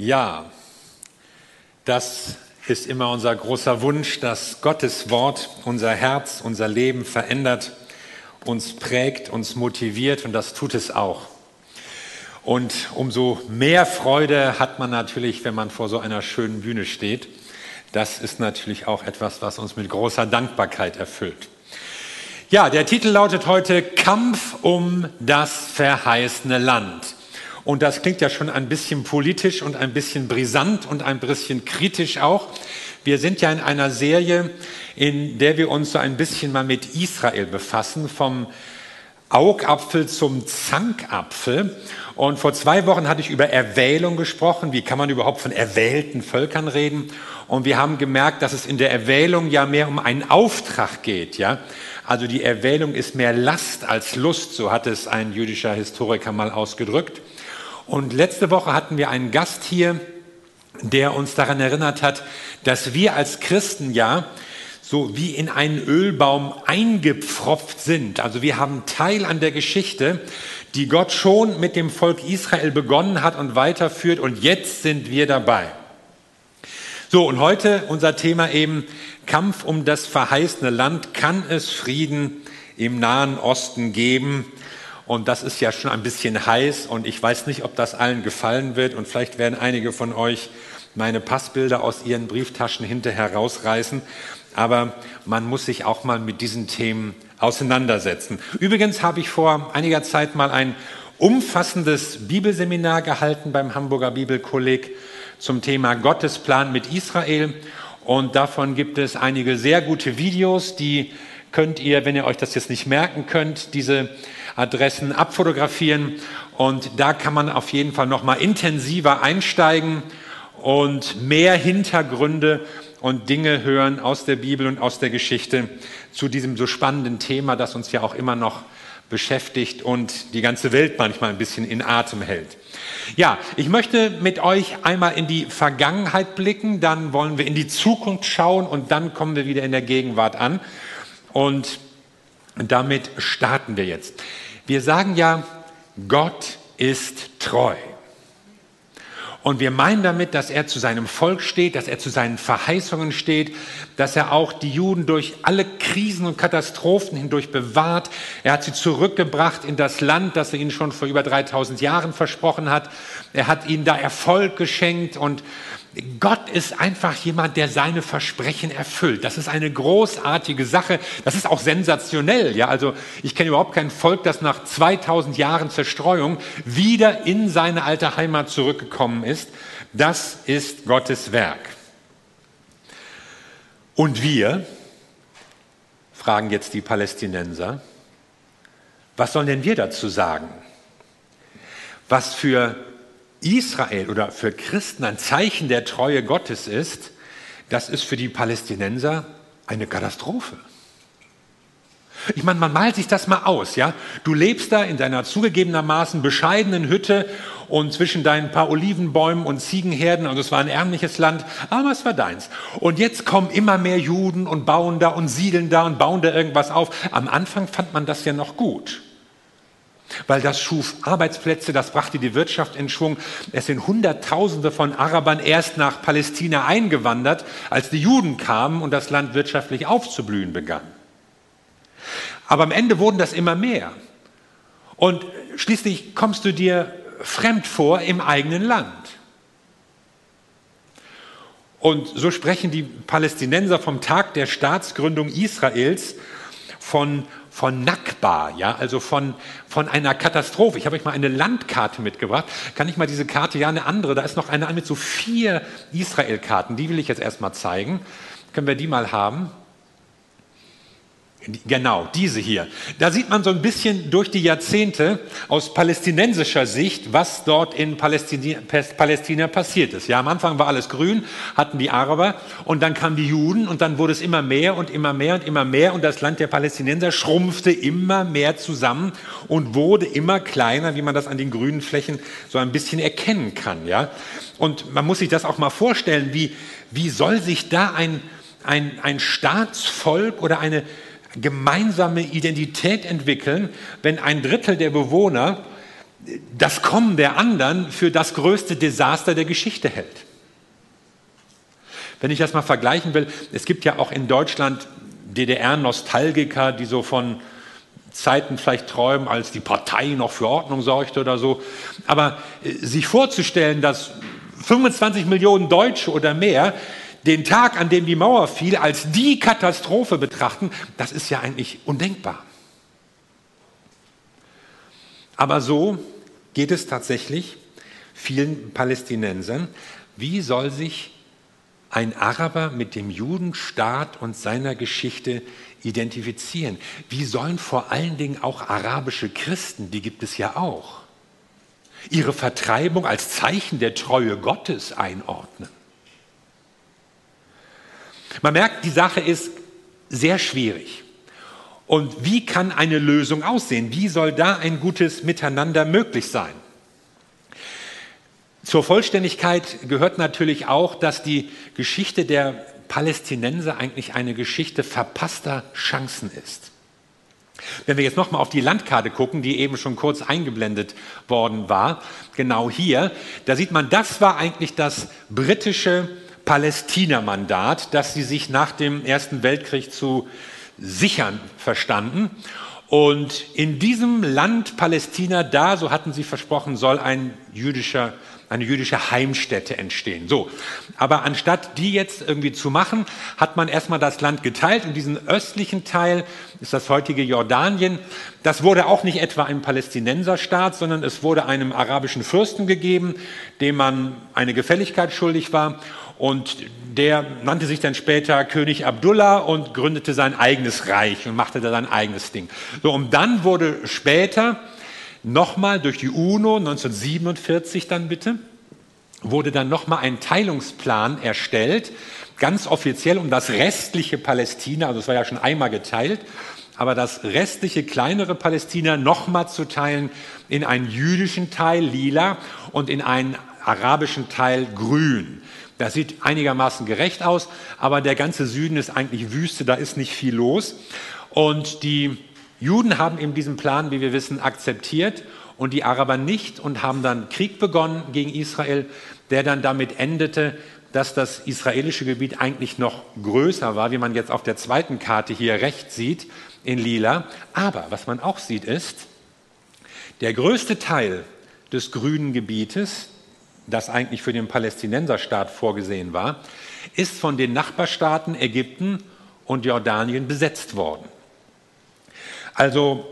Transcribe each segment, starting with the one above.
Ja, das ist immer unser großer Wunsch, dass Gottes Wort unser Herz, unser Leben verändert, uns prägt, uns motiviert und das tut es auch. Und umso mehr Freude hat man natürlich, wenn man vor so einer schönen Bühne steht. Das ist natürlich auch etwas, was uns mit großer Dankbarkeit erfüllt. Ja, der Titel lautet heute Kampf um das verheißene Land. Und das klingt ja schon ein bisschen politisch und ein bisschen brisant und ein bisschen kritisch auch. Wir sind ja in einer Serie, in der wir uns so ein bisschen mal mit Israel befassen, vom Augapfel zum Zankapfel. Und vor zwei Wochen hatte ich über Erwählung gesprochen. Wie kann man überhaupt von erwählten Völkern reden? Und wir haben gemerkt, dass es in der Erwählung ja mehr um einen Auftrag geht, ja. Also die Erwählung ist mehr Last als Lust, so hat es ein jüdischer Historiker mal ausgedrückt. Und letzte Woche hatten wir einen Gast hier, der uns daran erinnert hat, dass wir als Christen ja so wie in einen Ölbaum eingepfropft sind. Also wir haben Teil an der Geschichte, die Gott schon mit dem Volk Israel begonnen hat und weiterführt und jetzt sind wir dabei. So, und heute unser Thema eben Kampf um das verheißene Land. Kann es Frieden im Nahen Osten geben? Und das ist ja schon ein bisschen heiß und ich weiß nicht, ob das allen gefallen wird. Und vielleicht werden einige von euch meine Passbilder aus ihren Brieftaschen hinterher rausreißen. Aber man muss sich auch mal mit diesen Themen auseinandersetzen. Übrigens habe ich vor einiger Zeit mal ein umfassendes Bibelseminar gehalten beim Hamburger Bibelkolleg zum Thema Gottesplan mit Israel. Und davon gibt es einige sehr gute Videos, die könnt ihr, wenn ihr euch das jetzt nicht merken könnt, diese Adressen abfotografieren und da kann man auf jeden Fall noch mal intensiver einsteigen und mehr Hintergründe und Dinge hören aus der Bibel und aus der Geschichte zu diesem so spannenden Thema, das uns ja auch immer noch beschäftigt und die ganze Welt manchmal ein bisschen in Atem hält. Ja, ich möchte mit euch einmal in die Vergangenheit blicken, dann wollen wir in die Zukunft schauen und dann kommen wir wieder in der Gegenwart an. Und damit starten wir jetzt. Wir sagen ja, Gott ist treu. Und wir meinen damit, dass er zu seinem Volk steht, dass er zu seinen Verheißungen steht, dass er auch die Juden durch alle Krisen und Katastrophen hindurch bewahrt. Er hat sie zurückgebracht in das Land, das er ihnen schon vor über 3000 Jahren versprochen hat. Er hat ihnen da Erfolg geschenkt und Gott ist einfach jemand, der seine Versprechen erfüllt. Das ist eine großartige Sache. Das ist auch sensationell. Ja, also ich kenne überhaupt kein Volk, das nach 2000 Jahren Zerstreuung wieder in seine alte Heimat zurückgekommen ist. Das ist Gottes Werk. Und wir, fragen jetzt die Palästinenser, was sollen denn wir dazu sagen? Was für Israel oder für Christen ein Zeichen der Treue Gottes ist, das ist für die Palästinenser eine Katastrophe. Ich meine, man malt sich das mal aus, ja? Du lebst da in deiner zugegebenermaßen bescheidenen Hütte und zwischen deinen paar Olivenbäumen und Ziegenherden, und es war ein ärmliches Land, aber es war deins. Und jetzt kommen immer mehr Juden und bauen da und siedeln da und bauen da irgendwas auf. Am Anfang fand man das ja noch gut. Weil das schuf Arbeitsplätze, das brachte die Wirtschaft in Schwung. Es sind Hunderttausende von Arabern erst nach Palästina eingewandert, als die Juden kamen und das Land wirtschaftlich aufzublühen begann. Aber am Ende wurden das immer mehr. Und schließlich kommst du dir fremd vor im eigenen Land. Und so sprechen die Palästinenser vom Tag der Staatsgründung Israels von von Nakba, ja, also von, von einer Katastrophe. Ich habe euch mal eine Landkarte mitgebracht. Kann ich mal diese Karte, ja, eine andere, da ist noch eine mit so vier Israel-Karten, die will ich jetzt erstmal zeigen. Können wir die mal haben? Genau, diese hier. Da sieht man so ein bisschen durch die Jahrzehnte aus palästinensischer Sicht, was dort in Palästina, Palästina passiert ist. Ja, am Anfang war alles grün, hatten die Araber und dann kamen die Juden und dann wurde es immer mehr und immer mehr und immer mehr und das Land der Palästinenser schrumpfte immer mehr zusammen und wurde immer kleiner, wie man das an den grünen Flächen so ein bisschen erkennen kann. Ja, und man muss sich das auch mal vorstellen, wie, wie soll sich da ein, ein, ein Staatsvolk oder eine gemeinsame Identität entwickeln, wenn ein Drittel der Bewohner das Kommen der anderen für das größte Desaster der Geschichte hält. Wenn ich das mal vergleichen will, es gibt ja auch in Deutschland DDR-Nostalgiker, die so von Zeiten vielleicht träumen, als die Partei noch für Ordnung sorgte oder so. Aber äh, sich vorzustellen, dass 25 Millionen Deutsche oder mehr den Tag, an dem die Mauer fiel, als die Katastrophe betrachten, das ist ja eigentlich undenkbar. Aber so geht es tatsächlich vielen Palästinensern. Wie soll sich ein Araber mit dem Judenstaat und seiner Geschichte identifizieren? Wie sollen vor allen Dingen auch arabische Christen, die gibt es ja auch, ihre Vertreibung als Zeichen der Treue Gottes einordnen? Man merkt, die Sache ist sehr schwierig. Und wie kann eine Lösung aussehen? Wie soll da ein gutes Miteinander möglich sein? Zur Vollständigkeit gehört natürlich auch, dass die Geschichte der Palästinenser eigentlich eine Geschichte verpasster Chancen ist. Wenn wir jetzt nochmal auf die Landkarte gucken, die eben schon kurz eingeblendet worden war, genau hier, da sieht man, das war eigentlich das britische Palästina-Mandat, das sie sich nach dem Ersten Weltkrieg zu sichern verstanden. Und in diesem Land Palästina, da, so hatten sie versprochen, soll ein jüdischer eine jüdische Heimstätte entstehen. So, aber anstatt die jetzt irgendwie zu machen, hat man erstmal das Land geteilt und diesen östlichen Teil ist das heutige Jordanien. Das wurde auch nicht etwa ein Palästinenserstaat, sondern es wurde einem arabischen Fürsten gegeben, dem man eine Gefälligkeit schuldig war und der nannte sich dann später König Abdullah und gründete sein eigenes Reich und machte da sein eigenes Ding. So, und dann wurde später nochmal durch die UNO 1947 dann bitte, wurde dann nochmal ein Teilungsplan erstellt, ganz offiziell um das restliche Palästina, also es war ja schon einmal geteilt, aber das restliche kleinere Palästina nochmal zu teilen in einen jüdischen Teil lila und in einen arabischen Teil grün. Das sieht einigermaßen gerecht aus, aber der ganze Süden ist eigentlich Wüste, da ist nicht viel los. Und die Juden haben eben diesen Plan, wie wir wissen, akzeptiert und die Araber nicht und haben dann Krieg begonnen gegen Israel, der dann damit endete, dass das israelische Gebiet eigentlich noch größer war, wie man jetzt auf der zweiten Karte hier rechts sieht, in lila. Aber was man auch sieht ist, der größte Teil des grünen Gebietes, das eigentlich für den Palästinenserstaat vorgesehen war, ist von den Nachbarstaaten Ägypten und Jordanien besetzt worden. Also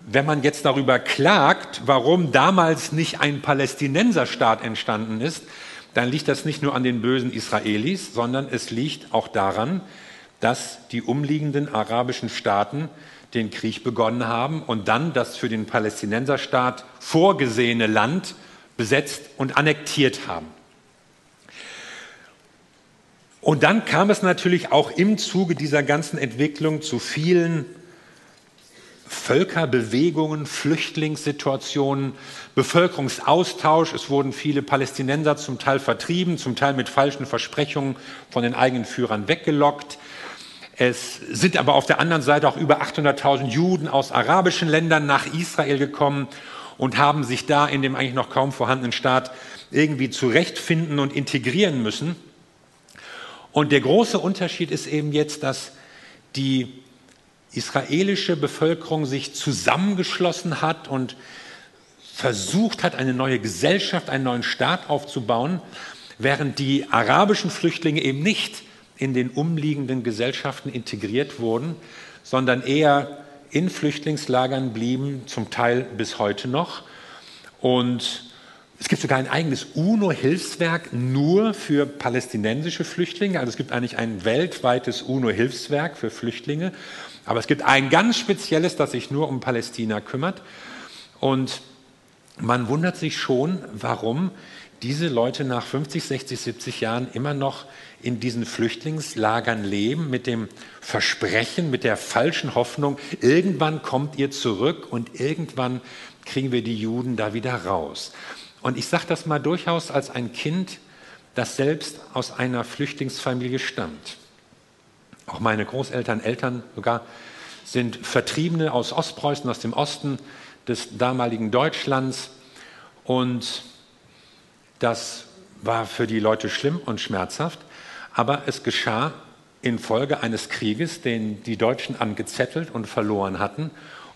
wenn man jetzt darüber klagt, warum damals nicht ein Palästinenserstaat entstanden ist, dann liegt das nicht nur an den bösen Israelis, sondern es liegt auch daran, dass die umliegenden arabischen Staaten den Krieg begonnen haben und dann das für den Palästinenserstaat vorgesehene Land besetzt und annektiert haben. Und dann kam es natürlich auch im Zuge dieser ganzen Entwicklung zu vielen Völkerbewegungen, Flüchtlingssituationen, Bevölkerungsaustausch. Es wurden viele Palästinenser zum Teil vertrieben, zum Teil mit falschen Versprechungen von den eigenen Führern weggelockt. Es sind aber auf der anderen Seite auch über 800.000 Juden aus arabischen Ländern nach Israel gekommen und haben sich da in dem eigentlich noch kaum vorhandenen Staat irgendwie zurechtfinden und integrieren müssen. Und der große Unterschied ist eben jetzt, dass die israelische Bevölkerung sich zusammengeschlossen hat und versucht hat, eine neue Gesellschaft, einen neuen Staat aufzubauen, während die arabischen Flüchtlinge eben nicht in den umliegenden Gesellschaften integriert wurden, sondern eher in Flüchtlingslagern blieben, zum Teil bis heute noch. Und es gibt sogar ein eigenes UNO-Hilfswerk nur für palästinensische Flüchtlinge. Also es gibt eigentlich ein weltweites UNO-Hilfswerk für Flüchtlinge. Aber es gibt ein ganz spezielles, das sich nur um Palästina kümmert. Und man wundert sich schon, warum diese Leute nach 50, 60, 70 Jahren immer noch in diesen Flüchtlingslagern leben, mit dem Versprechen, mit der falschen Hoffnung, irgendwann kommt ihr zurück und irgendwann kriegen wir die Juden da wieder raus. Und ich sage das mal durchaus als ein Kind, das selbst aus einer Flüchtlingsfamilie stammt. Auch meine Großeltern, Eltern sogar sind Vertriebene aus Ostpreußen, aus dem Osten des damaligen Deutschlands. Und das war für die Leute schlimm und schmerzhaft, aber es geschah infolge eines Krieges, den die Deutschen angezettelt und verloren hatten.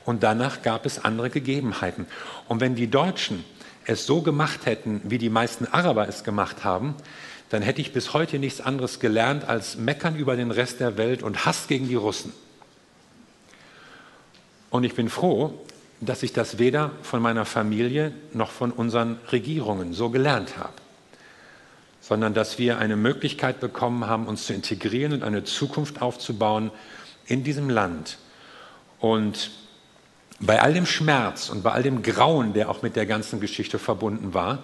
Und danach gab es andere Gegebenheiten. Und wenn die Deutschen es so gemacht hätten, wie die meisten Araber es gemacht haben, dann hätte ich bis heute nichts anderes gelernt als meckern über den Rest der Welt und Hass gegen die Russen. Und ich bin froh, dass ich das weder von meiner Familie noch von unseren Regierungen so gelernt habe sondern dass wir eine Möglichkeit bekommen haben, uns zu integrieren und eine Zukunft aufzubauen in diesem Land. Und bei all dem Schmerz und bei all dem Grauen, der auch mit der ganzen Geschichte verbunden war,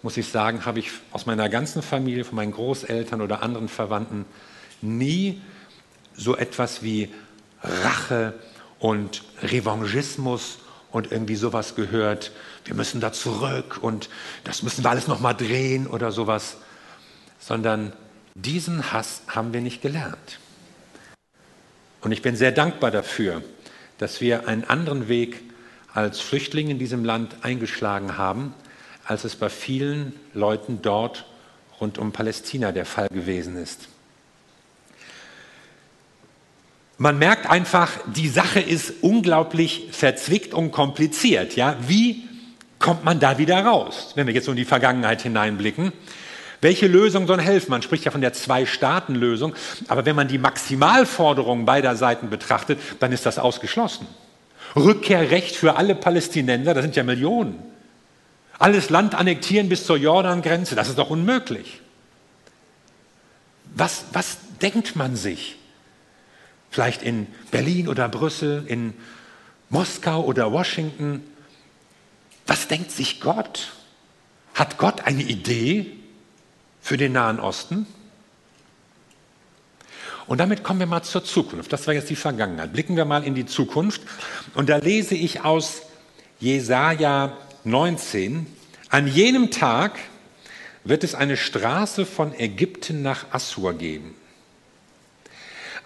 muss ich sagen, habe ich aus meiner ganzen Familie, von meinen Großeltern oder anderen Verwandten nie so etwas wie Rache und Revanchismus und irgendwie sowas gehört. Wir müssen da zurück und das müssen wir alles noch mal drehen oder sowas sondern diesen Hass haben wir nicht gelernt. Und ich bin sehr dankbar dafür, dass wir einen anderen Weg als Flüchtlinge in diesem Land eingeschlagen haben, als es bei vielen Leuten dort rund um Palästina der Fall gewesen ist. Man merkt einfach, die Sache ist unglaublich verzwickt und kompliziert. Ja? Wie kommt man da wieder raus, wenn wir jetzt so in die Vergangenheit hineinblicken? Welche Lösung soll helfen? Man spricht ja von der Zwei-Staaten-Lösung, aber wenn man die Maximalforderungen beider Seiten betrachtet, dann ist das ausgeschlossen. Rückkehrrecht für alle Palästinenser, das sind ja Millionen. Alles Land annektieren bis zur Jordan-Grenze, das ist doch unmöglich. Was, was denkt man sich? Vielleicht in Berlin oder Brüssel, in Moskau oder Washington. Was denkt sich Gott? Hat Gott eine Idee? Für den Nahen Osten. Und damit kommen wir mal zur Zukunft. Das war jetzt die Vergangenheit. Blicken wir mal in die Zukunft. Und da lese ich aus Jesaja 19. An jenem Tag wird es eine Straße von Ägypten nach Assur geben.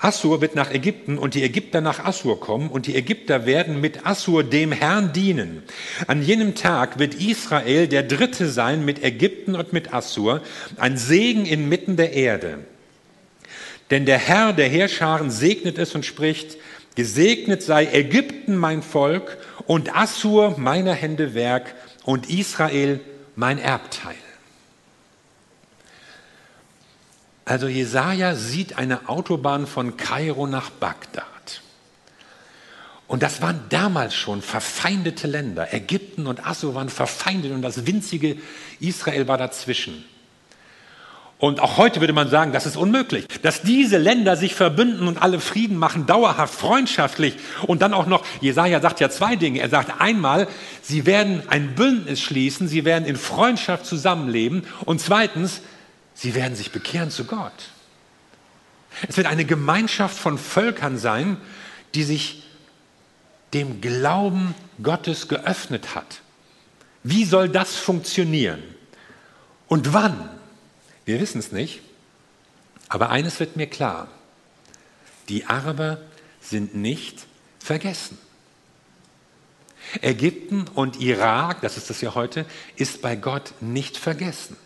Assur wird nach Ägypten und die Ägypter nach Assur kommen und die Ägypter werden mit Assur dem Herrn dienen. An jenem Tag wird Israel der Dritte sein mit Ägypten und mit Assur, ein Segen inmitten der Erde. Denn der Herr der Heerscharen segnet es und spricht, gesegnet sei Ägypten mein Volk und Assur meiner Hände Werk und Israel mein Erbteil. Also Jesaja sieht eine Autobahn von Kairo nach Bagdad. Und das waren damals schon verfeindete Länder. Ägypten und Assur waren verfeindet und das winzige Israel war dazwischen. Und auch heute würde man sagen, das ist unmöglich, dass diese Länder sich verbünden und alle Frieden machen, dauerhaft, freundschaftlich. Und dann auch noch, Jesaja sagt ja zwei Dinge. Er sagt einmal, sie werden ein Bündnis schließen, sie werden in Freundschaft zusammenleben. Und zweitens, Sie werden sich bekehren zu Gott. Es wird eine Gemeinschaft von Völkern sein, die sich dem Glauben Gottes geöffnet hat. Wie soll das funktionieren? Und wann? Wir wissen es nicht. Aber eines wird mir klar. Die Araber sind nicht vergessen. Ägypten und Irak, das ist das ja heute, ist bei Gott nicht vergessen.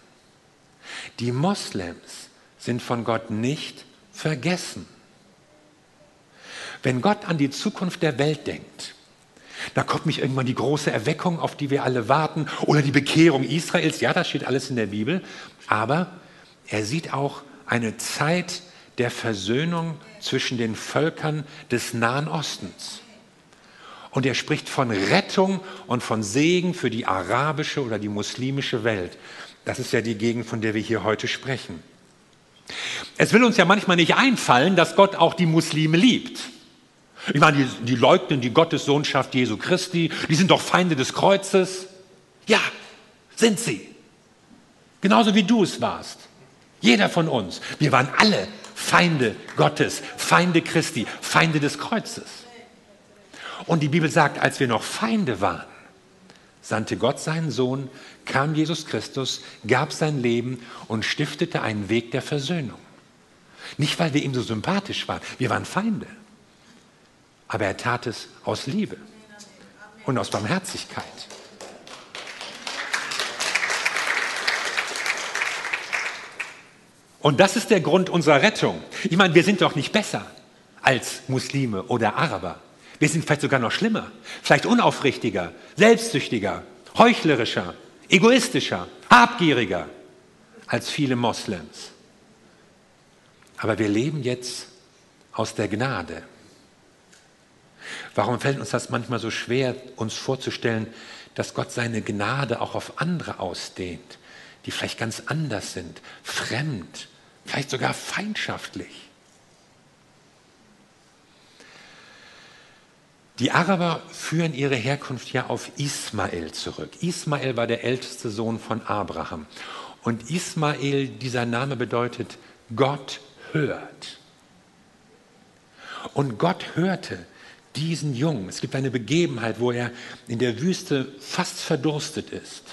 Die Moslems sind von Gott nicht vergessen. Wenn Gott an die Zukunft der Welt denkt, da kommt nicht irgendwann die große Erweckung, auf die wir alle warten, oder die Bekehrung Israels, ja, das steht alles in der Bibel, aber er sieht auch eine Zeit der Versöhnung zwischen den Völkern des Nahen Ostens. Und er spricht von Rettung und von Segen für die arabische oder die muslimische Welt. Das ist ja die Gegend, von der wir hier heute sprechen. Es will uns ja manchmal nicht einfallen, dass Gott auch die Muslime liebt. Ich meine, die, die leugnen die Gottessohnschaft Jesu Christi, die sind doch Feinde des Kreuzes. Ja, sind sie. Genauso wie du es warst. Jeder von uns. Wir waren alle Feinde Gottes, Feinde Christi, Feinde des Kreuzes. Und die Bibel sagt, als wir noch Feinde waren, sandte Gott seinen Sohn, kam Jesus Christus, gab sein Leben und stiftete einen Weg der Versöhnung. Nicht, weil wir ihm so sympathisch waren, wir waren Feinde. Aber er tat es aus Liebe und aus Barmherzigkeit. Und das ist der Grund unserer Rettung. Ich meine, wir sind doch nicht besser als Muslime oder Araber. Wir sind vielleicht sogar noch schlimmer, vielleicht unaufrichtiger, selbstsüchtiger, heuchlerischer, egoistischer, habgieriger als viele Moslems. Aber wir leben jetzt aus der Gnade. Warum fällt uns das manchmal so schwer, uns vorzustellen, dass Gott seine Gnade auch auf andere ausdehnt, die vielleicht ganz anders sind, fremd, vielleicht sogar feindschaftlich? Die Araber führen ihre Herkunft ja auf Ismael zurück. Ismael war der älteste Sohn von Abraham. Und Ismael, dieser Name bedeutet, Gott hört. Und Gott hörte diesen Jungen. Es gibt eine Begebenheit, wo er in der Wüste fast verdurstet ist.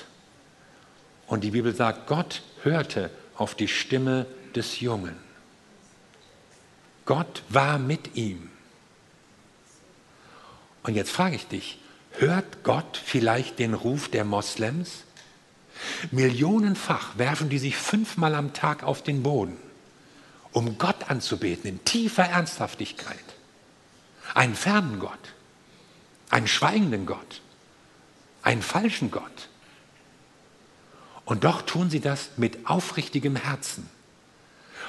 Und die Bibel sagt, Gott hörte auf die Stimme des Jungen. Gott war mit ihm. Und jetzt frage ich dich, hört Gott vielleicht den Ruf der Moslems? Millionenfach werfen die sich fünfmal am Tag auf den Boden, um Gott anzubeten in tiefer Ernsthaftigkeit. Einen fernen Gott, einen schweigenden Gott, einen falschen Gott. Und doch tun sie das mit aufrichtigem Herzen.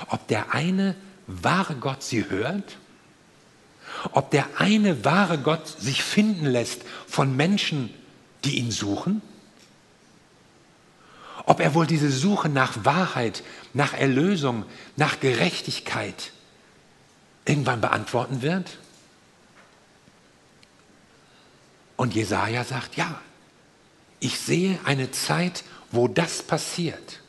Ob der eine wahre Gott sie hört ob der eine wahre Gott sich finden lässt von Menschen, die ihn suchen? Ob er wohl diese Suche nach Wahrheit, nach Erlösung, nach Gerechtigkeit irgendwann beantworten wird? Und Jesaja sagt: Ja, ich sehe eine Zeit, wo das passiert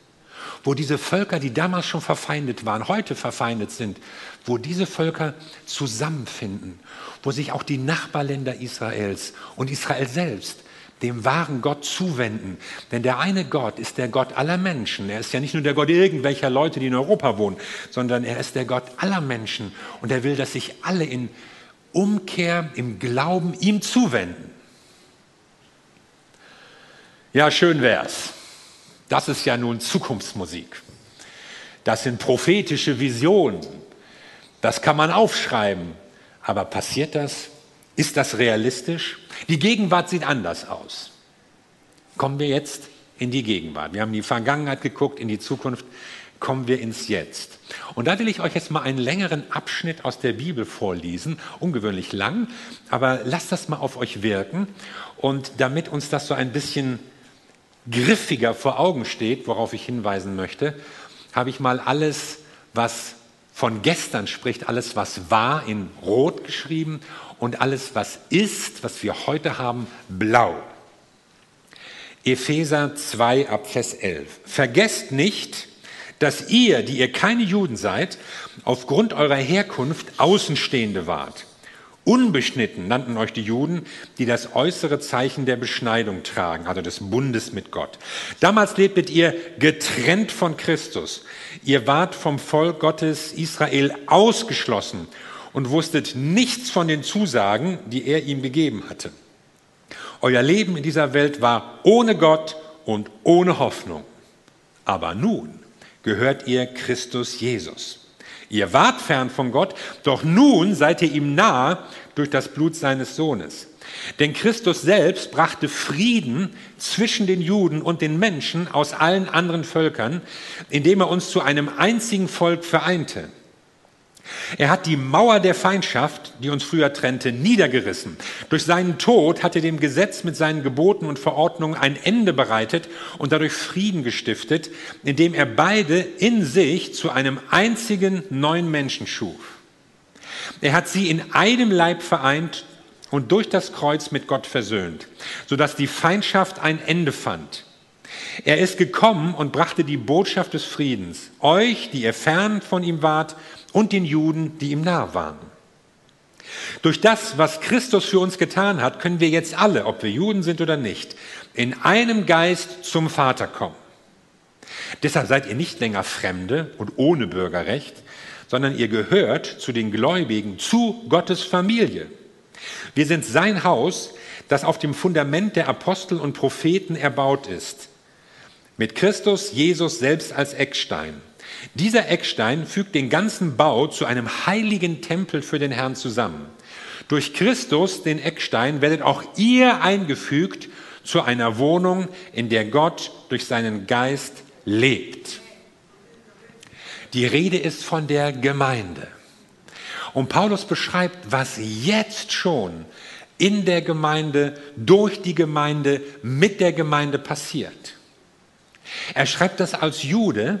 wo diese Völker, die damals schon verfeindet waren, heute verfeindet sind, wo diese Völker zusammenfinden, wo sich auch die Nachbarländer Israels und Israel selbst dem wahren Gott zuwenden. Denn der eine Gott ist der Gott aller Menschen. Er ist ja nicht nur der Gott irgendwelcher Leute, die in Europa wohnen, sondern er ist der Gott aller Menschen. Und er will, dass sich alle in Umkehr, im Glauben ihm zuwenden. Ja, schön wär's. Das ist ja nun Zukunftsmusik. Das sind prophetische Visionen. Das kann man aufschreiben. Aber passiert das? Ist das realistisch? Die Gegenwart sieht anders aus. Kommen wir jetzt in die Gegenwart. Wir haben die Vergangenheit geguckt, in die Zukunft. Kommen wir ins Jetzt. Und da will ich euch jetzt mal einen längeren Abschnitt aus der Bibel vorlesen. Ungewöhnlich lang, aber lasst das mal auf euch wirken. Und damit uns das so ein bisschen griffiger vor Augen steht, worauf ich hinweisen möchte, habe ich mal alles, was von gestern spricht, alles, was war, in Rot geschrieben und alles, was ist, was wir heute haben, blau. Epheser 2 ab Vers 11. Vergesst nicht, dass ihr, die ihr keine Juden seid, aufgrund eurer Herkunft Außenstehende wart Unbeschnitten nannten euch die Juden, die das äußere Zeichen der Beschneidung tragen, also des Bundes mit Gott. Damals lebtet ihr getrennt von Christus. Ihr wart vom Volk Gottes Israel ausgeschlossen und wusstet nichts von den Zusagen, die er ihm gegeben hatte. Euer Leben in dieser Welt war ohne Gott und ohne Hoffnung. Aber nun gehört ihr Christus Jesus. Ihr wart fern von Gott, doch nun seid ihr ihm nahe durch das Blut seines Sohnes. Denn Christus selbst brachte Frieden zwischen den Juden und den Menschen aus allen anderen Völkern, indem er uns zu einem einzigen Volk vereinte. Er hat die Mauer der Feindschaft, die uns früher trennte, niedergerissen. Durch seinen Tod hat er dem Gesetz mit seinen Geboten und Verordnungen ein Ende bereitet und dadurch Frieden gestiftet, indem er beide in sich zu einem einzigen neuen Menschen schuf. Er hat sie in einem Leib vereint und durch das Kreuz mit Gott versöhnt, sodass die Feindschaft ein Ende fand. Er ist gekommen und brachte die Botschaft des Friedens, euch, die ihr fern von ihm wart, und den Juden, die ihm nah waren. Durch das, was Christus für uns getan hat, können wir jetzt alle, ob wir Juden sind oder nicht, in einem Geist zum Vater kommen. Deshalb seid ihr nicht länger Fremde und ohne Bürgerrecht, sondern ihr gehört zu den Gläubigen, zu Gottes Familie. Wir sind sein Haus, das auf dem Fundament der Apostel und Propheten erbaut ist. Mit Christus Jesus selbst als Eckstein. Dieser Eckstein fügt den ganzen Bau zu einem heiligen Tempel für den Herrn zusammen. Durch Christus, den Eckstein, werdet auch ihr eingefügt zu einer Wohnung, in der Gott durch seinen Geist lebt. Die Rede ist von der Gemeinde. Und Paulus beschreibt, was jetzt schon in der Gemeinde, durch die Gemeinde, mit der Gemeinde passiert. Er schreibt das als Jude,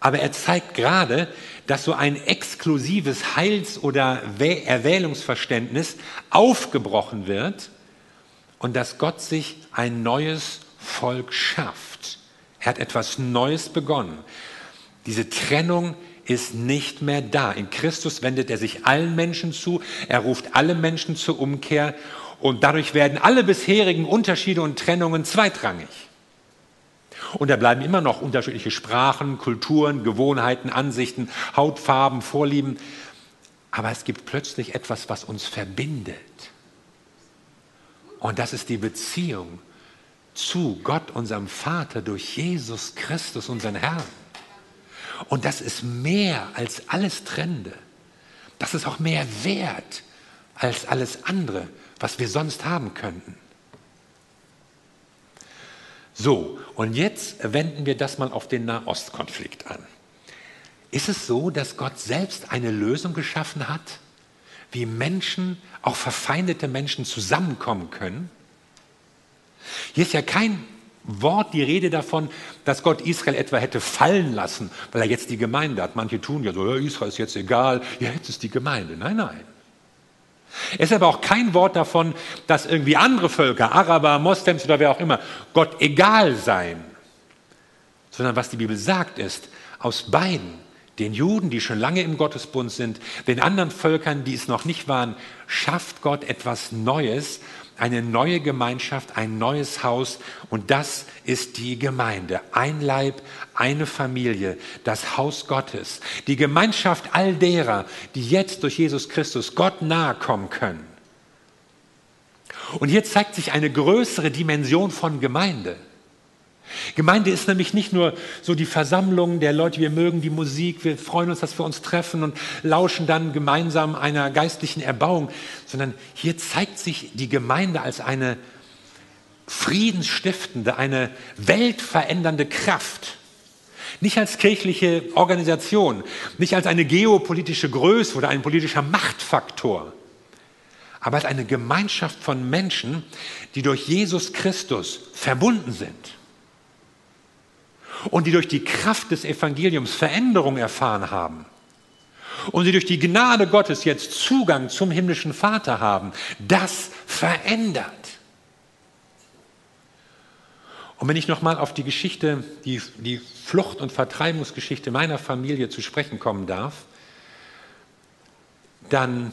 aber er zeigt gerade, dass so ein exklusives Heils- oder Erwählungsverständnis aufgebrochen wird und dass Gott sich ein neues Volk schafft. Er hat etwas Neues begonnen. Diese Trennung ist nicht mehr da. In Christus wendet er sich allen Menschen zu, er ruft alle Menschen zur Umkehr und dadurch werden alle bisherigen Unterschiede und Trennungen zweitrangig. Und da bleiben immer noch unterschiedliche Sprachen, Kulturen, Gewohnheiten, Ansichten, Hautfarben, Vorlieben. Aber es gibt plötzlich etwas, was uns verbindet. Und das ist die Beziehung zu Gott, unserem Vater, durch Jesus Christus, unseren Herrn. Und das ist mehr als alles Trennende. Das ist auch mehr wert als alles andere, was wir sonst haben könnten. So, und jetzt wenden wir das mal auf den Nahostkonflikt an. Ist es so, dass Gott selbst eine Lösung geschaffen hat, wie Menschen, auch verfeindete Menschen zusammenkommen können? Hier ist ja kein Wort die Rede davon, dass Gott Israel etwa hätte fallen lassen, weil er jetzt die Gemeinde hat. Manche tun ja so, ja, Israel ist jetzt egal, ja, jetzt ist die Gemeinde. Nein, nein. Es ist aber auch kein Wort davon, dass irgendwie andere Völker, Araber, Moslems oder wer auch immer, Gott egal seien. Sondern was die Bibel sagt ist, aus beiden, den Juden, die schon lange im Gottesbund sind, den anderen Völkern, die es noch nicht waren, schafft Gott etwas Neues, eine neue Gemeinschaft, ein neues Haus und das ist die Gemeinde. Ein Leib, eine Familie, das Haus Gottes, die Gemeinschaft all derer, die jetzt durch Jesus Christus Gott nahe kommen können. Und hier zeigt sich eine größere Dimension von Gemeinde. Gemeinde ist nämlich nicht nur so die Versammlung der Leute, wir mögen die Musik, wir freuen uns, dass wir uns treffen und lauschen dann gemeinsam einer geistlichen Erbauung, sondern hier zeigt sich die Gemeinde als eine friedensstiftende, eine weltverändernde Kraft. Nicht als kirchliche Organisation, nicht als eine geopolitische Größe oder ein politischer Machtfaktor, aber als eine Gemeinschaft von Menschen, die durch Jesus Christus verbunden sind und die durch die Kraft des Evangeliums Veränderung erfahren haben und sie durch die Gnade Gottes jetzt Zugang zum himmlischen Vater haben, das verändert. Und wenn ich nochmal auf die Geschichte, die, die Flucht- und Vertreibungsgeschichte meiner Familie zu sprechen kommen darf, dann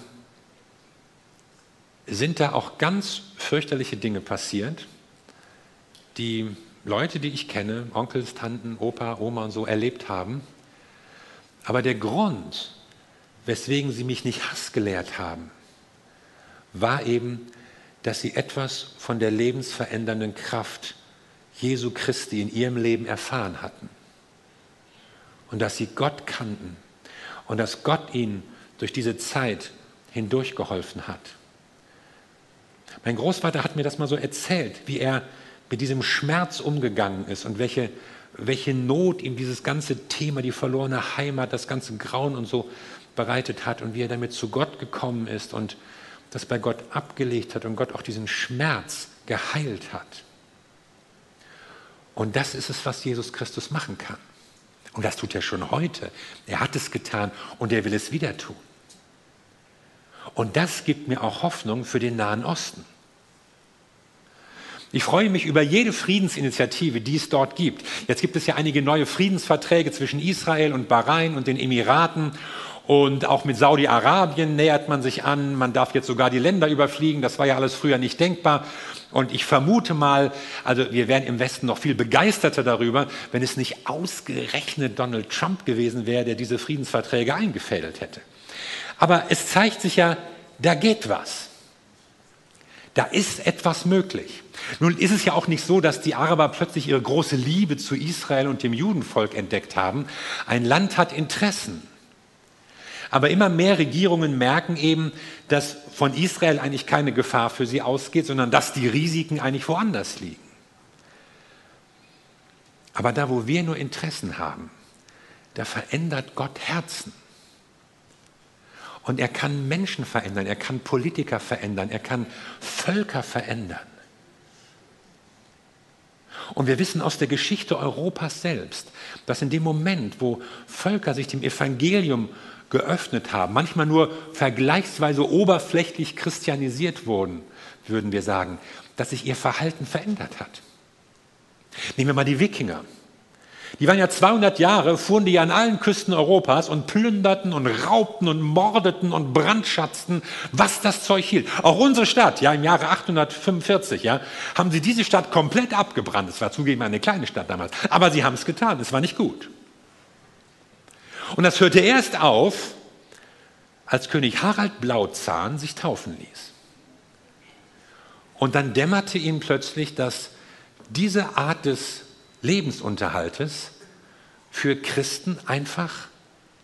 sind da auch ganz fürchterliche Dinge passiert, die Leute, die ich kenne, Onkels, Tanten, Opa, Oma und so, erlebt haben. Aber der Grund, weswegen sie mich nicht Hass gelehrt haben, war eben, dass sie etwas von der lebensverändernden Kraft Jesu Christi in ihrem Leben erfahren hatten. Und dass sie Gott kannten und dass Gott ihnen durch diese Zeit hindurchgeholfen hat. Mein Großvater hat mir das mal so erzählt, wie er mit diesem Schmerz umgegangen ist und welche, welche Not ihm dieses ganze Thema, die verlorene Heimat, das ganze Grauen und so bereitet hat und wie er damit zu Gott gekommen ist und das bei Gott abgelegt hat und Gott auch diesen Schmerz geheilt hat. Und das ist es, was Jesus Christus machen kann. Und das tut er schon heute. Er hat es getan und er will es wieder tun. Und das gibt mir auch Hoffnung für den Nahen Osten. Ich freue mich über jede Friedensinitiative, die es dort gibt. Jetzt gibt es ja einige neue Friedensverträge zwischen Israel und Bahrain und den Emiraten. Und auch mit Saudi-Arabien nähert man sich an. Man darf jetzt sogar die Länder überfliegen. Das war ja alles früher nicht denkbar. Und ich vermute mal, also wir wären im Westen noch viel begeisterter darüber, wenn es nicht ausgerechnet Donald Trump gewesen wäre, der diese Friedensverträge eingefädelt hätte. Aber es zeigt sich ja, da geht was. Da ist etwas möglich. Nun ist es ja auch nicht so, dass die Araber plötzlich ihre große Liebe zu Israel und dem Judenvolk entdeckt haben. Ein Land hat Interessen. Aber immer mehr Regierungen merken eben, dass von Israel eigentlich keine Gefahr für sie ausgeht, sondern dass die Risiken eigentlich woanders liegen. Aber da, wo wir nur Interessen haben, da verändert Gott Herzen. Und er kann Menschen verändern, er kann Politiker verändern, er kann Völker verändern. Und wir wissen aus der Geschichte Europas selbst, dass in dem Moment, wo Völker sich dem Evangelium geöffnet haben, manchmal nur vergleichsweise oberflächlich christianisiert wurden, würden wir sagen, dass sich ihr Verhalten verändert hat. Nehmen wir mal die Wikinger. Die waren ja 200 Jahre, fuhren die ja an allen Küsten Europas und plünderten und raubten und mordeten und brandschatzten, was das Zeug hielt. Auch unsere Stadt, ja, im Jahre 845, ja, haben sie diese Stadt komplett abgebrannt. Es war zugegeben eine kleine Stadt damals, aber sie haben es getan. Es war nicht gut. Und das hörte erst auf, als König Harald Blauzahn sich taufen ließ. Und dann dämmerte ihm plötzlich, dass diese Art des Lebensunterhaltes für Christen einfach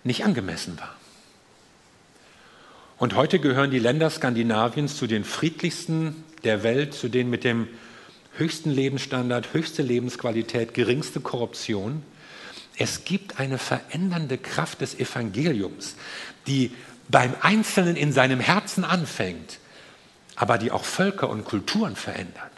nicht angemessen war. Und heute gehören die Länder Skandinaviens zu den friedlichsten der Welt, zu denen mit dem höchsten Lebensstandard, höchste Lebensqualität, geringste Korruption. Es gibt eine verändernde Kraft des Evangeliums, die beim Einzelnen in seinem Herzen anfängt, aber die auch Völker und Kulturen verändert.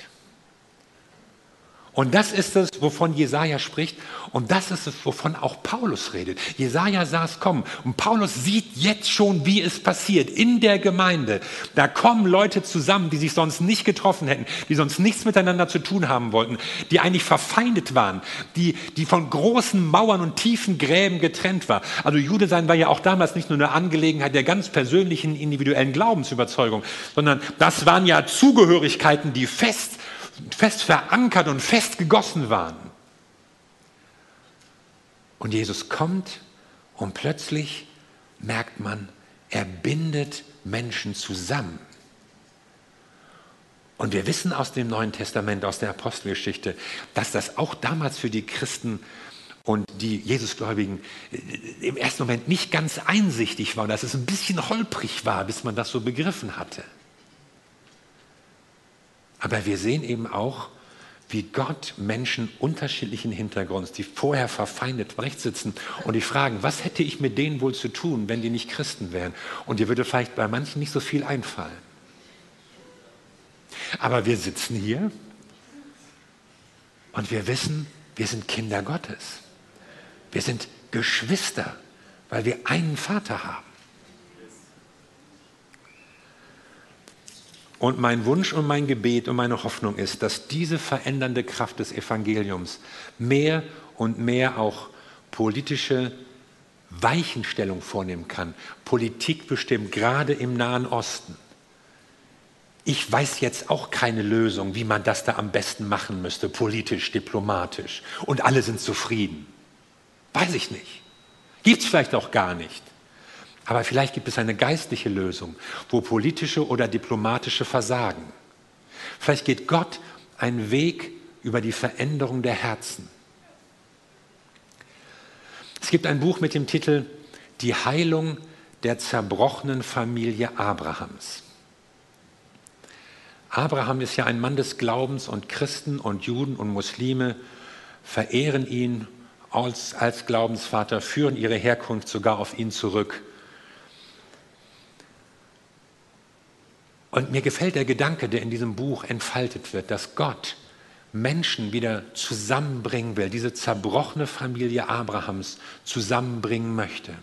Und das ist es, wovon Jesaja spricht. Und das ist es, wovon auch Paulus redet. Jesaja sah es kommen. Und Paulus sieht jetzt schon, wie es passiert in der Gemeinde. Da kommen Leute zusammen, die sich sonst nicht getroffen hätten, die sonst nichts miteinander zu tun haben wollten, die eigentlich verfeindet waren, die, die von großen Mauern und tiefen Gräben getrennt war. Also Jude sein war ja auch damals nicht nur eine Angelegenheit der ganz persönlichen, individuellen Glaubensüberzeugung, sondern das waren ja Zugehörigkeiten, die fest fest verankert und fest gegossen waren. Und Jesus kommt und plötzlich merkt man, er bindet Menschen zusammen. Und wir wissen aus dem Neuen Testament, aus der Apostelgeschichte, dass das auch damals für die Christen und die Jesusgläubigen äh, im ersten Moment nicht ganz einsichtig war, dass es ein bisschen holprig war, bis man das so begriffen hatte. Aber wir sehen eben auch, wie Gott Menschen unterschiedlichen Hintergrunds, die vorher verfeindet rechts sitzen und die fragen, was hätte ich mit denen wohl zu tun, wenn die nicht Christen wären? Und dir würde vielleicht bei manchen nicht so viel einfallen. Aber wir sitzen hier und wir wissen, wir sind Kinder Gottes. Wir sind Geschwister, weil wir einen Vater haben. Und mein Wunsch und mein Gebet und meine Hoffnung ist, dass diese verändernde Kraft des Evangeliums mehr und mehr auch politische Weichenstellung vornehmen kann. Politik bestimmt, gerade im Nahen Osten. Ich weiß jetzt auch keine Lösung, wie man das da am besten machen müsste, politisch, diplomatisch. Und alle sind zufrieden. Weiß ich nicht. Gibt es vielleicht auch gar nicht. Aber vielleicht gibt es eine geistliche Lösung, wo politische oder diplomatische versagen. Vielleicht geht Gott einen Weg über die Veränderung der Herzen. Es gibt ein Buch mit dem Titel Die Heilung der zerbrochenen Familie Abrahams. Abraham ist ja ein Mann des Glaubens und Christen und Juden und Muslime verehren ihn als, als Glaubensvater, führen ihre Herkunft sogar auf ihn zurück. Und mir gefällt der Gedanke, der in diesem Buch entfaltet wird, dass Gott Menschen wieder zusammenbringen will, diese zerbrochene Familie Abrahams zusammenbringen möchte.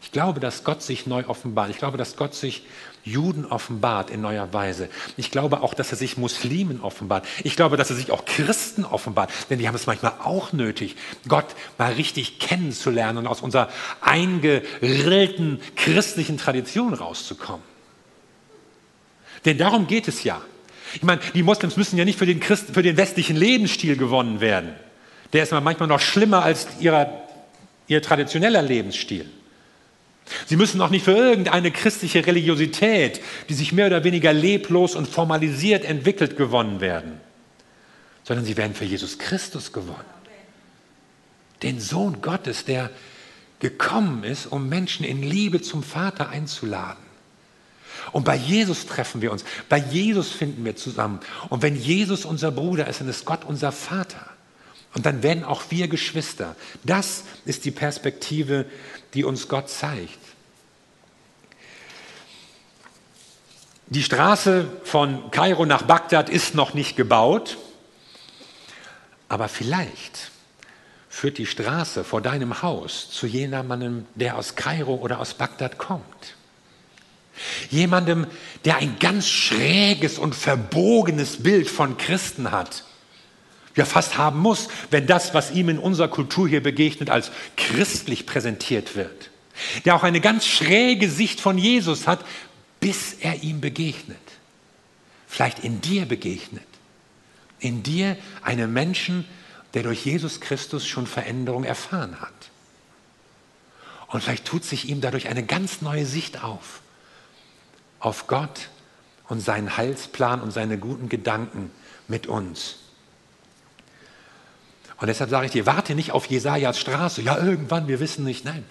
Ich glaube, dass Gott sich neu offenbart. Ich glaube, dass Gott sich Juden offenbart in neuer Weise. Ich glaube auch, dass er sich Muslimen offenbart. Ich glaube, dass er sich auch Christen offenbart, denn die haben es manchmal auch nötig, Gott mal richtig kennenzulernen und aus unserer eingerillten christlichen Tradition rauszukommen. Denn darum geht es ja. Ich meine, die Moslems müssen ja nicht für den, Christen, für den westlichen Lebensstil gewonnen werden. Der ist manchmal noch schlimmer als ihrer, ihr traditioneller Lebensstil. Sie müssen auch nicht für irgendeine christliche Religiosität, die sich mehr oder weniger leblos und formalisiert entwickelt, gewonnen werden, sondern sie werden für Jesus Christus gewonnen. Den Sohn Gottes, der gekommen ist, um Menschen in Liebe zum Vater einzuladen. Und bei Jesus treffen wir uns, bei Jesus finden wir zusammen. Und wenn Jesus unser Bruder ist, dann ist Gott unser Vater. Und dann werden auch wir Geschwister. Das ist die Perspektive, die uns Gott zeigt. Die Straße von Kairo nach Bagdad ist noch nicht gebaut, aber vielleicht führt die Straße vor deinem Haus zu jemandem, der aus Kairo oder aus Bagdad kommt. Jemandem, der ein ganz schräges und verbogenes Bild von Christen hat. Ja, fast haben muss, wenn das, was ihm in unserer Kultur hier begegnet, als christlich präsentiert wird. Der auch eine ganz schräge Sicht von Jesus hat, bis er ihm begegnet. Vielleicht in dir begegnet. In dir einem Menschen, der durch Jesus Christus schon Veränderung erfahren hat. Und vielleicht tut sich ihm dadurch eine ganz neue Sicht auf auf Gott und seinen Heilsplan und seine guten Gedanken mit uns. Und deshalb sage ich dir, warte nicht auf Jesajas Straße. Ja, irgendwann, wir wissen nicht. Nein,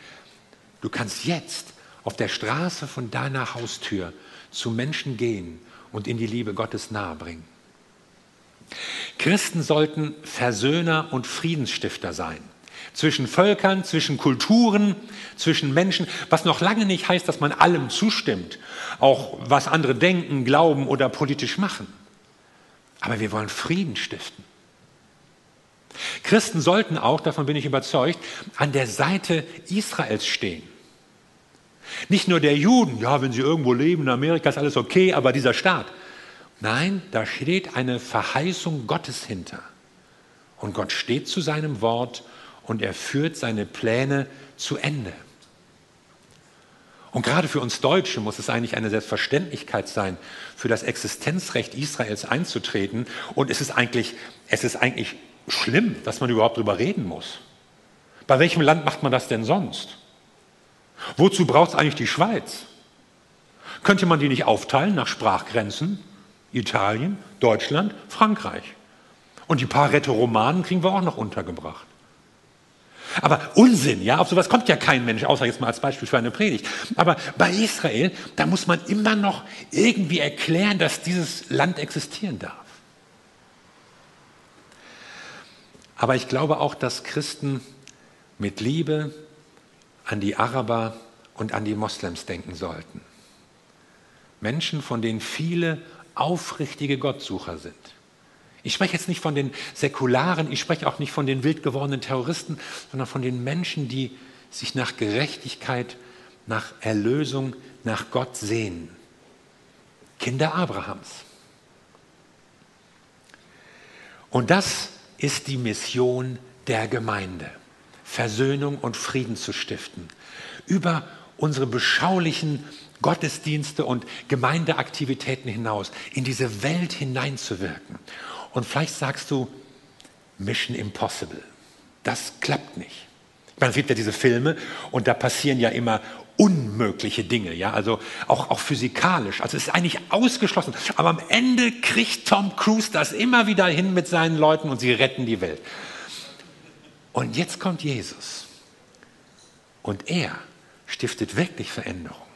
du kannst jetzt auf der Straße von deiner Haustür zu Menschen gehen und in die Liebe Gottes nahebringen. Christen sollten Versöhner und Friedensstifter sein zwischen Völkern, zwischen Kulturen, zwischen Menschen, was noch lange nicht heißt, dass man allem zustimmt, auch was andere denken, glauben oder politisch machen. Aber wir wollen Frieden stiften. Christen sollten auch, davon bin ich überzeugt, an der Seite Israels stehen. Nicht nur der Juden, ja, wenn sie irgendwo leben, in Amerika ist alles okay, aber dieser Staat. Nein, da steht eine Verheißung Gottes hinter. Und Gott steht zu seinem Wort und er führt seine Pläne zu Ende. Und gerade für uns Deutsche muss es eigentlich eine Selbstverständlichkeit sein, für das Existenzrecht Israels einzutreten. Und es ist eigentlich, es ist eigentlich schlimm, dass man überhaupt darüber reden muss. Bei welchem Land macht man das denn sonst? Wozu braucht es eigentlich die Schweiz? Könnte man die nicht aufteilen nach Sprachgrenzen? Italien, Deutschland, Frankreich. Und die paar Rätoromanen kriegen wir auch noch untergebracht. Aber Unsinn, ja, auf sowas kommt ja kein Mensch, außer jetzt mal als Beispiel für eine Predigt. Aber bei Israel, da muss man immer noch irgendwie erklären, dass dieses Land existieren darf. Aber ich glaube auch, dass Christen mit Liebe an die Araber und an die Moslems denken sollten. Menschen, von denen viele aufrichtige Gottsucher sind. Ich spreche jetzt nicht von den Säkularen, ich spreche auch nicht von den wild gewordenen Terroristen, sondern von den Menschen, die sich nach Gerechtigkeit, nach Erlösung, nach Gott sehen. Kinder Abrahams. Und das ist die Mission der Gemeinde, Versöhnung und Frieden zu stiften. Über unsere beschaulichen Gottesdienste und Gemeindeaktivitäten hinaus in diese Welt hineinzuwirken und vielleicht sagst du, Mission Impossible. Das klappt nicht. Man sieht ja diese Filme und da passieren ja immer unmögliche Dinge, ja, also auch, auch physikalisch. Also es ist eigentlich ausgeschlossen. Aber am Ende kriegt Tom Cruise das immer wieder hin mit seinen Leuten und sie retten die Welt. Und jetzt kommt Jesus. Und er stiftet wirklich Veränderung.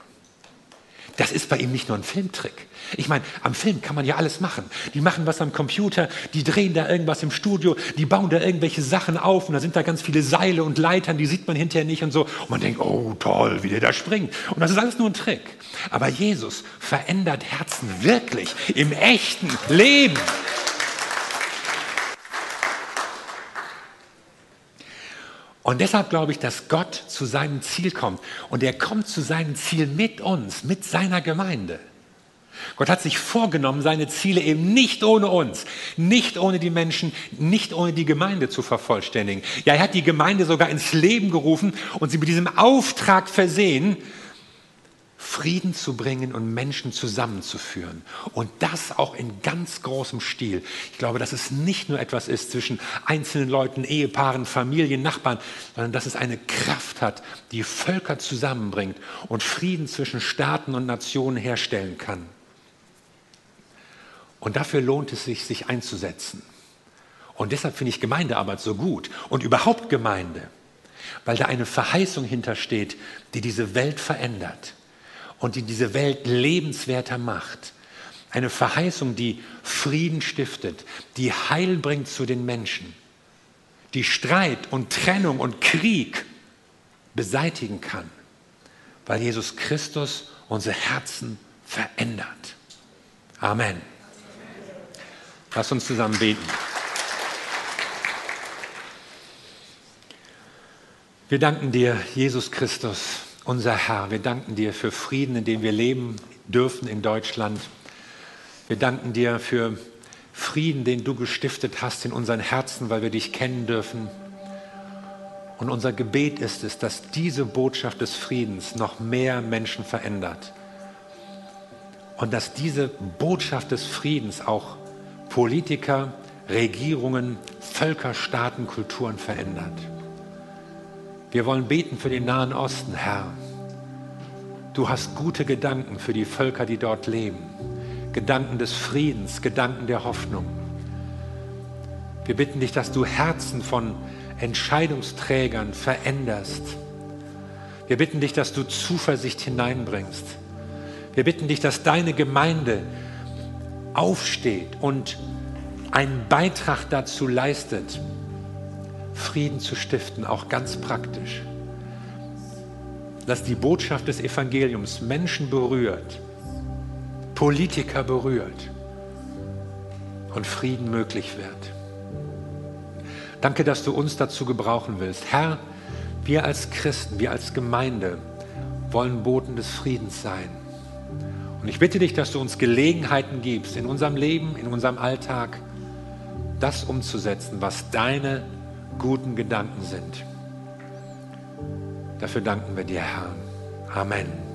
Das ist bei ihm nicht nur ein Filmtrick. Ich meine, am Film kann man ja alles machen. Die machen was am Computer, die drehen da irgendwas im Studio, die bauen da irgendwelche Sachen auf und da sind da ganz viele Seile und Leitern, die sieht man hinterher nicht und so. Und man denkt, oh toll, wie der da springt. Und das ist alles nur ein Trick. Aber Jesus verändert Herzen wirklich im echten Leben. Und deshalb glaube ich, dass Gott zu seinem Ziel kommt. Und er kommt zu seinem Ziel mit uns, mit seiner Gemeinde. Gott hat sich vorgenommen, seine Ziele eben nicht ohne uns, nicht ohne die Menschen, nicht ohne die Gemeinde zu vervollständigen. Ja, er hat die Gemeinde sogar ins Leben gerufen und sie mit diesem Auftrag versehen, Frieden zu bringen und Menschen zusammenzuführen. Und das auch in ganz großem Stil. Ich glaube, dass es nicht nur etwas ist zwischen einzelnen Leuten, Ehepaaren, Familien, Nachbarn, sondern dass es eine Kraft hat, die Völker zusammenbringt und Frieden zwischen Staaten und Nationen herstellen kann. Und dafür lohnt es sich, sich einzusetzen. Und deshalb finde ich Gemeindearbeit so gut und überhaupt Gemeinde, weil da eine Verheißung hintersteht, die diese Welt verändert und die diese Welt lebenswerter macht. Eine Verheißung, die Frieden stiftet, die Heil bringt zu den Menschen, die Streit und Trennung und Krieg beseitigen kann, weil Jesus Christus unsere Herzen verändert. Amen. Lass uns zusammen beten. Wir danken dir, Jesus Christus, unser Herr, wir danken dir für Frieden, in dem wir leben dürfen in Deutschland. Wir danken dir für Frieden, den du gestiftet hast in unseren Herzen, weil wir dich kennen dürfen. Und unser Gebet ist es, dass diese Botschaft des Friedens noch mehr Menschen verändert. Und dass diese Botschaft des Friedens auch Politiker, Regierungen, Völker, Staaten, Kulturen verändert. Wir wollen beten für den Nahen Osten, Herr. Du hast gute Gedanken für die Völker, die dort leben. Gedanken des Friedens, Gedanken der Hoffnung. Wir bitten dich, dass du Herzen von Entscheidungsträgern veränderst. Wir bitten dich, dass du Zuversicht hineinbringst. Wir bitten dich, dass deine Gemeinde aufsteht und einen Beitrag dazu leistet, Frieden zu stiften, auch ganz praktisch. Dass die Botschaft des Evangeliums Menschen berührt, Politiker berührt und Frieden möglich wird. Danke, dass du uns dazu gebrauchen willst. Herr, wir als Christen, wir als Gemeinde wollen Boten des Friedens sein. Und ich bitte dich, dass du uns Gelegenheiten gibst, in unserem Leben, in unserem Alltag, das umzusetzen, was deine guten Gedanken sind. Dafür danken wir dir, Herr. Amen.